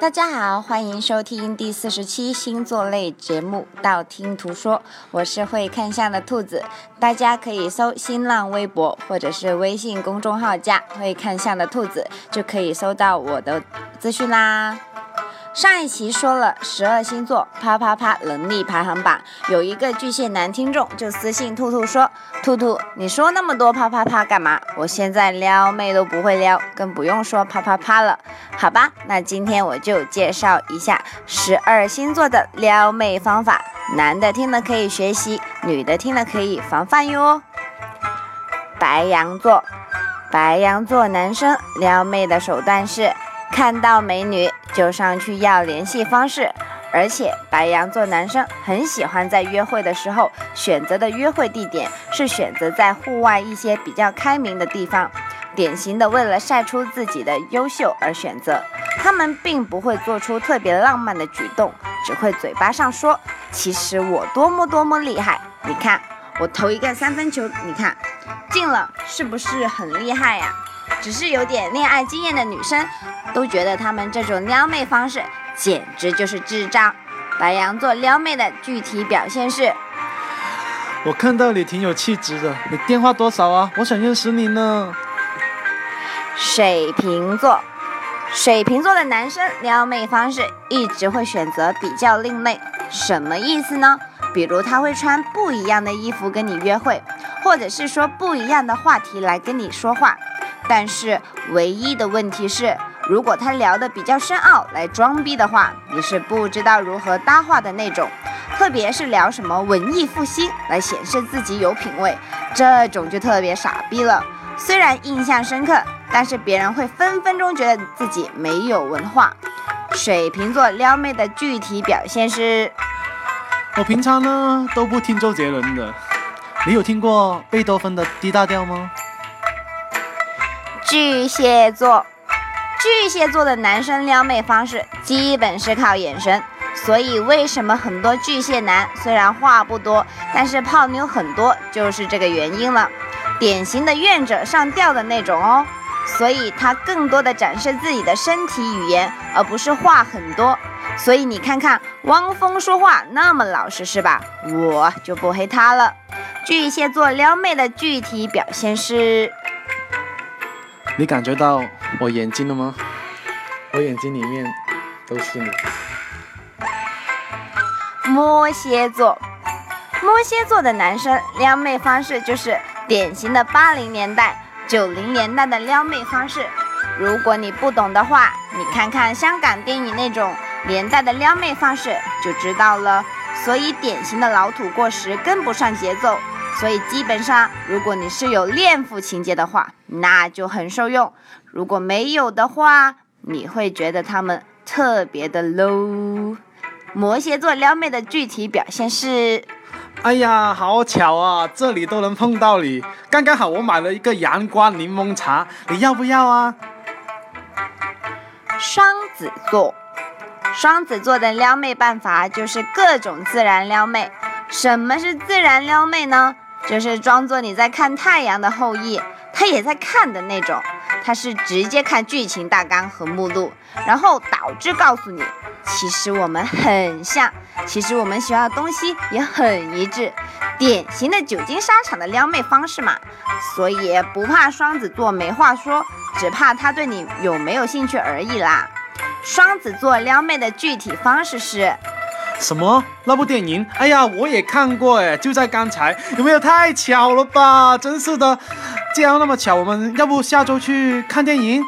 大家好，欢迎收听第四十七星座类节目《道听途说》，我是会看相的兔子，大家可以搜新浪微博或者是微信公众号加“会看相的兔子”，就可以搜到我的资讯啦。上一期说了十二星座啪啪啪能力排行榜，有一个巨蟹男听众就私信兔兔说：“兔兔，你说那么多啪啪啪干嘛？我现在撩妹都不会撩，更不用说啪啪啪了。”好吧，那今天我就介绍一下十二星座的撩妹方法，男的听了可以学习，女的听了可以防范哟。白羊座，白羊座男生撩妹的手段是。看到美女就上去要联系方式，而且白羊座男生很喜欢在约会的时候选择的约会地点是选择在户外一些比较开明的地方，典型的为了晒出自己的优秀而选择。他们并不会做出特别浪漫的举动，只会嘴巴上说：“其实我多么多么厉害，你看我投一个三分球，你看进了，是不是很厉害呀？”只是有点恋爱经验的女生。都觉得他们这种撩妹方式简直就是智障。白羊座撩妹的具体表现是：我看到你挺有气质的，你电话多少啊？我想认识你呢。水瓶座，水瓶座的男生撩妹方式一直会选择比较另类，什么意思呢？比如他会穿不一样的衣服跟你约会，或者是说不一样的话题来跟你说话。但是唯一的问题是。如果他聊得比较深奥来装逼的话，你是不知道如何搭话的那种。特别是聊什么文艺复兴来显示自己有品位，这种就特别傻逼了。虽然印象深刻，但是别人会分分钟觉得自己没有文化。水瓶座撩妹的具体表现是：我平常呢都不听周杰伦的，你有听过贝多芬的 D 大调吗？巨蟹座。巨蟹座的男生撩妹方式基本是靠眼神，所以为什么很多巨蟹男虽然话不多，但是泡妞很多，就是这个原因了。典型的愿者上吊的那种哦，所以他更多的展示自己的身体语言，而不是话很多。所以你看看汪峰说话那么老实是吧？我就不黑他了。巨蟹座撩妹的具体表现是。你感觉到我眼睛了吗？我眼睛里面都是你。摩羯座，摩羯座的男生撩妹方式就是典型的八零年代、九零年代的撩妹方式。如果你不懂的话，你看看香港电影那种年代的撩妹方式就知道了。所以典型的老土过时，跟不上节奏。所以基本上，如果你是有恋父情节的话，那就很受用；如果没有的话，你会觉得他们特别的 low。摩羯座撩妹的具体表现是：哎呀，好巧啊，这里都能碰到你，刚刚好我买了一个阳光柠檬茶，你要不要啊？双子座，双子座的撩妹办法就是各种自然撩妹。什么是自然撩妹呢？就是装作你在看《太阳的后裔》，他也在看的那种。他是直接看剧情大纲和目录，然后导致告诉你，其实我们很像，其实我们学校的东西也很一致，典型的久经沙场的撩妹方式嘛。所以不怕双子座没话说，只怕他对你有没有兴趣而已啦。双子座撩妹的具体方式是。什么？那部电影？哎呀，我也看过哎，就在刚才，有没有太巧了吧？真是的，既然那么巧，我们要不下周去看电影？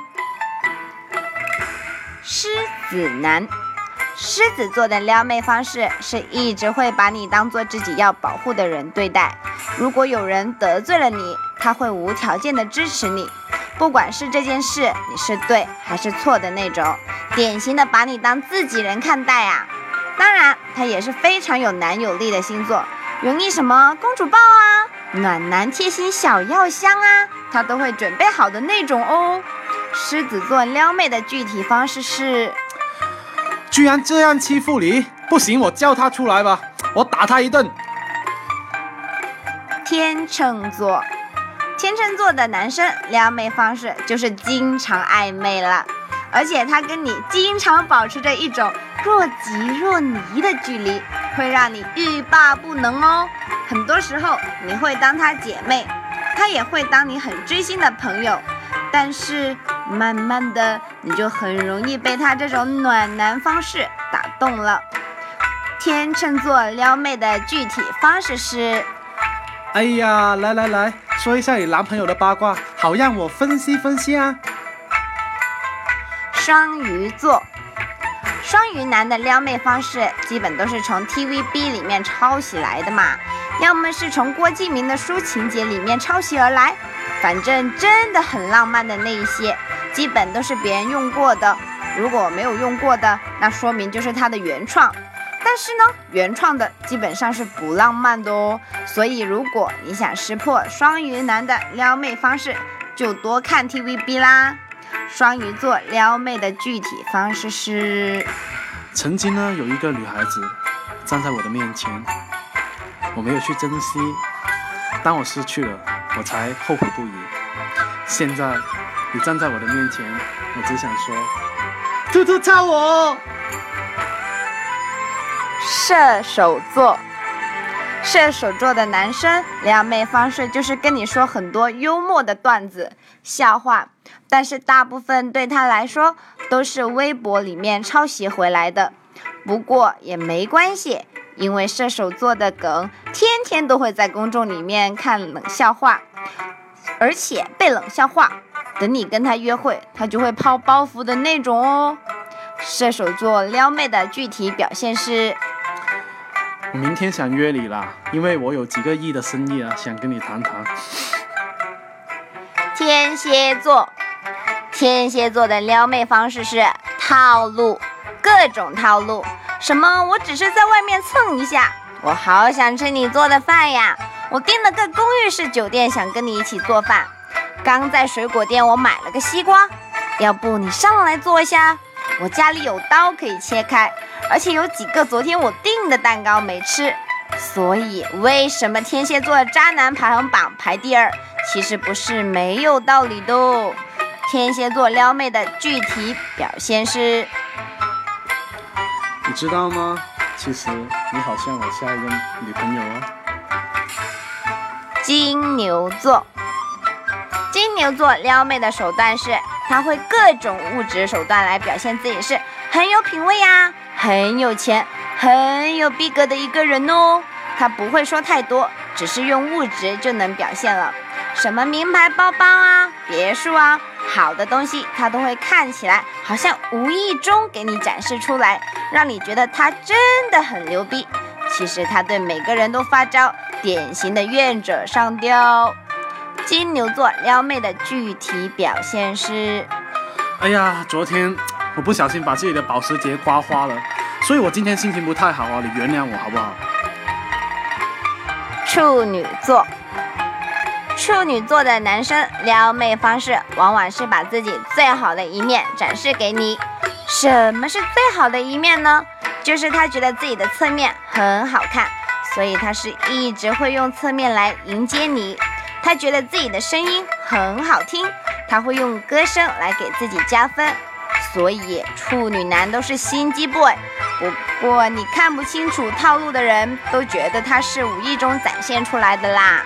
狮子男，狮子座的撩妹方式是一直会把你当做自己要保护的人对待。如果有人得罪了你，他会无条件的支持你，不管是这件事你是对还是错的那种，典型的把你当自己人看待啊。当然，他也是非常有男友力的星座，容易什么公主抱啊、暖男贴心小药箱啊，他都会准备好的那种哦。狮子座撩妹的具体方式是，居然这样欺负你，不行，我叫他出来吧，我打他一顿。天秤座，天秤座的男生撩妹方式就是经常暧昧了。而且他跟你经常保持着一种若即若离的距离，会让你欲罢不能哦。很多时候你会当他姐妹，他也会当你很知心的朋友，但是慢慢的你就很容易被他这种暖男方式打动了。天秤座撩妹的具体方式是。哎呀，来来来说一下你男朋友的八卦，好让我分析分析啊。双鱼座，双鱼男的撩妹方式基本都是从 TVB 里面抄袭来的嘛，要么是从郭敬明的书情节里面抄袭而来，反正真的很浪漫的那一些，基本都是别人用过的。如果没有用过的，那说明就是他的原创。但是呢，原创的基本上是不浪漫的哦。所以，如果你想识破双鱼男的撩妹方式，就多看 TVB 啦。双鱼座撩妹的具体方式是：曾经呢，有一个女孩子站在我的面前，我没有去珍惜，当我失去了，我才后悔不已。现在你站在我的面前，我只想说，兔兔操我！射手座，射手座的男生撩妹方式就是跟你说很多幽默的段子、笑话，但是大部分对他来说都是微博里面抄袭回来的。不过也没关系，因为射手座的梗天天都会在公众里面看冷笑话，而且被冷笑话，等你跟他约会，他就会抛包袱的那种哦。射手座撩妹的具体表现是。我明天想约你啦，因为我有几个亿的生意啊，想跟你谈谈。天蝎座，天蝎座的撩妹方式是套路，各种套路。什么？我只是在外面蹭一下，我好想吃你做的饭呀！我订了个公寓式酒店，想跟你一起做饭。刚在水果店我买了个西瓜，要不你上来坐下？我家里有刀可以切开。而且有几个昨天我订的蛋糕没吃，所以为什么天蝎座渣男排行榜排第二？其实不是没有道理的。天蝎座撩妹的具体表现是，你知道吗？其实你好像我下一个女朋友啊。金牛座，金牛座撩妹的手段是，他会各种物质手段来表现自己是很有品味呀。很有钱、很有逼格的一个人哦，他不会说太多，只是用物质就能表现了。什么名牌包包啊、别墅啊，好的东西他都会看起来好像无意中给你展示出来，让你觉得他真的很牛逼。其实他对每个人都发招，典型的愿者上吊。金牛座撩妹的具体表现是：哎呀，昨天。我不小心把自己的保时捷刮花了，所以我今天心情不太好啊，你原谅我好不好？处女座，处女座的男生撩妹方式往往是把自己最好的一面展示给你。什么是最好的一面呢？就是他觉得自己的侧面很好看，所以他是一直会用侧面来迎接你。他觉得自己的声音很好听，他会用歌声来给自己加分。所以处女男都是心机 boy，不过你看不清楚套路的人都觉得他是无意中展现出来的啦。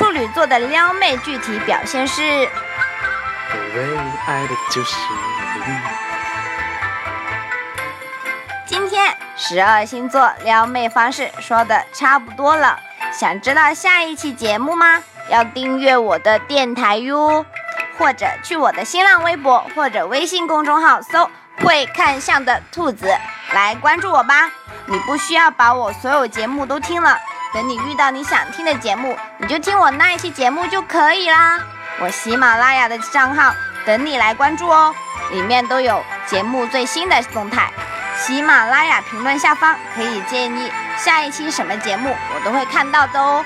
处女座的撩妹具体表现是：我唯一爱的就是你。今天十二星座撩妹方式说的差不多了，想知道下一期节目吗？要订阅我的电台哟。或者去我的新浪微博或者微信公众号搜“会看相的兔子”来关注我吧。你不需要把我所有节目都听了，等你遇到你想听的节目，你就听我那一期节目就可以啦。我喜马拉雅的账号等你来关注哦，里面都有节目最新的动态。喜马拉雅评论下方可以建议下一期什么节目，我都会看到的哦。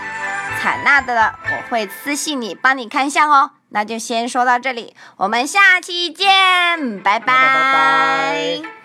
采纳的了，我会私信你帮你看相哦。那就先说到这里，我们下期见，拜拜。